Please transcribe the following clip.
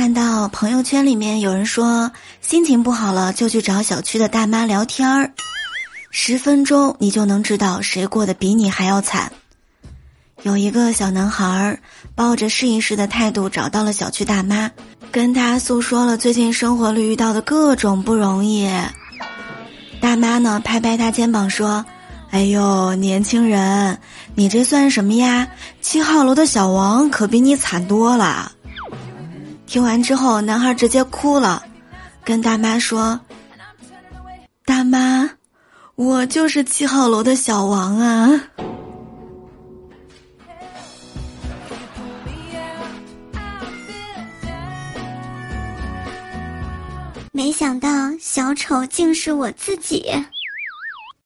看到朋友圈里面有人说心情不好了就去找小区的大妈聊天儿，十分钟你就能知道谁过得比你还要惨。有一个小男孩儿抱着试一试的态度找到了小区大妈，跟他诉说了最近生活里遇到的各种不容易。大妈呢拍拍他肩膀说：“哎呦，年轻人，你这算什么呀？七号楼的小王可比你惨多了。”听完之后，男孩直接哭了，跟大妈说：“大妈，我就是七号楼的小王啊。”没想到小丑竟是我自己。